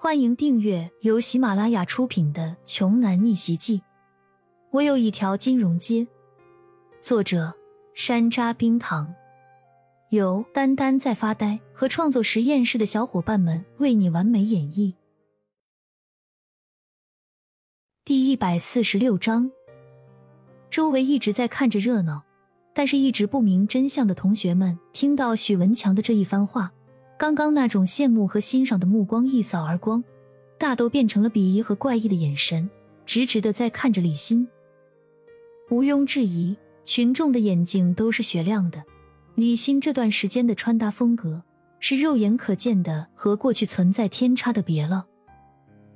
欢迎订阅由喜马拉雅出品的《穷男逆袭记》。我有一条金融街。作者：山楂冰糖，由丹丹在发呆和创作实验室的小伙伴们为你完美演绎。第一百四十六章。周围一直在看着热闹，但是一直不明真相的同学们听到许文强的这一番话。刚刚那种羡慕和欣赏的目光一扫而光，大都变成了鄙夷和怪异的眼神，直直的在看着李欣。毋庸置疑，群众的眼睛都是雪亮的。李欣这段时间的穿搭风格是肉眼可见的和过去存在天差的别了。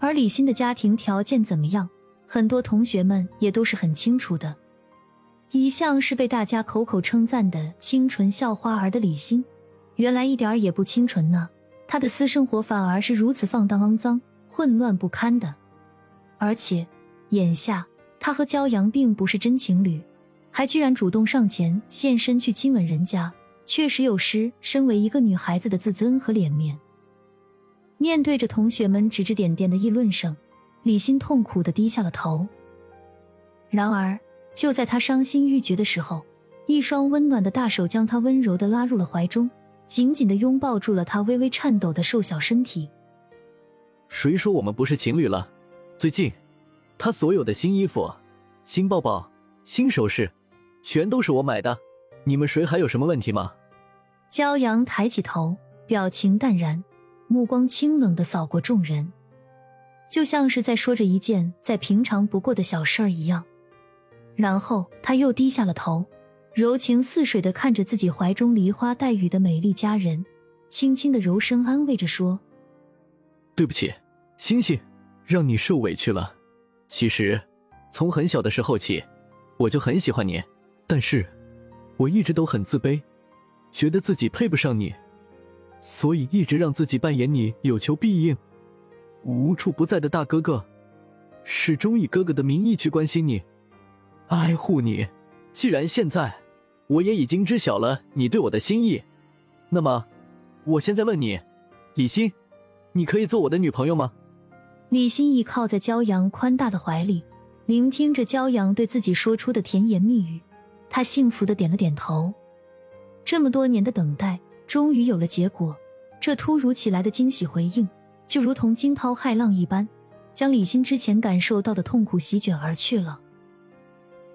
而李欣的家庭条件怎么样，很多同学们也都是很清楚的。一向是被大家口口称赞的清纯校花儿的李欣。原来一点儿也不清纯呢，他的私生活反而是如此放荡、肮脏、混乱不堪的。而且眼下他和骄阳并不是真情侣，还居然主动上前现身去亲吻人家，确实有失身为一个女孩子的自尊和脸面。面对着同学们指指点点的议论声，李欣痛苦的低下了头。然而就在他伤心欲绝的时候，一双温暖的大手将他温柔的拉入了怀中。紧紧的拥抱住了他微微颤抖的瘦小身体。谁说我们不是情侣了？最近，他所有的新衣服、新包包、新首饰，全都是我买的。你们谁还有什么问题吗？骄阳抬起头，表情淡然，目光清冷的扫过众人，就像是在说着一件再平常不过的小事儿一样。然后他又低下了头。柔情似水的看着自己怀中梨花带雨的美丽佳人，轻轻的柔声安慰着说：“对不起，星星，让你受委屈了。其实，从很小的时候起，我就很喜欢你，但是，我一直都很自卑，觉得自己配不上你，所以一直让自己扮演你有求必应、无处不在的大哥哥，始终以哥哥的名义去关心你、爱护你。既然现在……”我也已经知晓了你对我的心意，那么，我现在问你，李欣，你可以做我的女朋友吗？李欣倚靠在骄阳宽大的怀里，聆听着骄阳对自己说出的甜言蜜语，他幸福的点了点头。这么多年的等待，终于有了结果。这突如其来的惊喜回应，就如同惊涛骇浪一般，将李欣之前感受到的痛苦席卷而去了。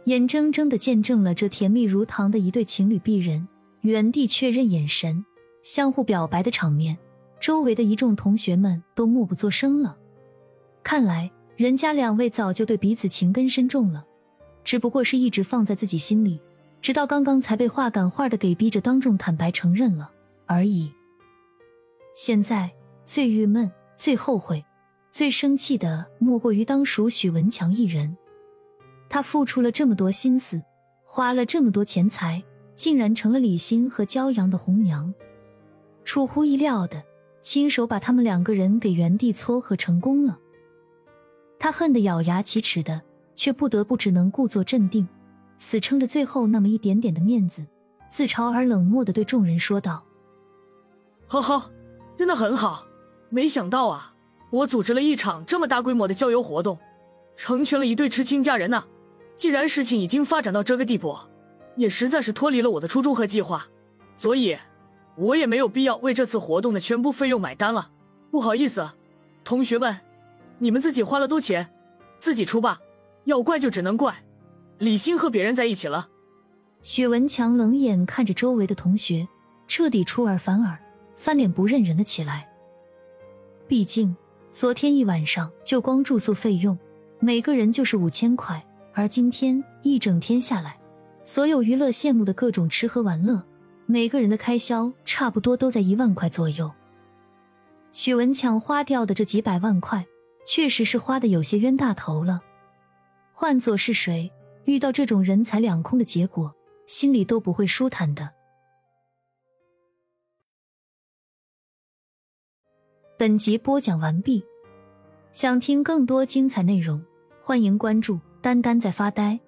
眼睁睁的见证了这甜蜜如糖的一对情侣璧人原地确认眼神、相互表白的场面，周围的一众同学们都默不作声了。看来人家两位早就对彼此情根深重了，只不过是一直放在自己心里，直到刚刚才被话赶话的给逼着当众坦白承认了而已。现在最郁闷、最后悔、最生气的，莫过于当属许文强一人。他付出了这么多心思，花了这么多钱财，竟然成了李欣和骄阳的红娘。出乎意料的，亲手把他们两个人给原地撮合成功了。他恨得咬牙切齿的，却不得不只能故作镇定，死撑着最后那么一点点的面子，自嘲而冷漠的对众人说道：“呵呵，真的很好。没想到啊，我组织了一场这么大规模的郊游活动，成全了一对痴情佳人呢。”既然事情已经发展到这个地步，也实在是脱离了我的初衷和计划，所以，我也没有必要为这次活动的全部费用买单了。不好意思，同学们，你们自己花了多钱，自己出吧。要怪就只能怪李欣和别人在一起了。许文强冷眼看着周围的同学，彻底出尔反尔，翻脸不认人了起来。毕竟，昨天一晚上就光住宿费用，每个人就是五千块。而今天一整天下来，所有娱乐项目的各种吃喝玩乐，每个人的开销差不多都在一万块左右。许文强花掉的这几百万块，确实是花的有些冤大头了。换做是谁，遇到这种人财两空的结果，心里都不会舒坦的。本集播讲完毕，想听更多精彩内容，欢迎关注。丹丹在发呆。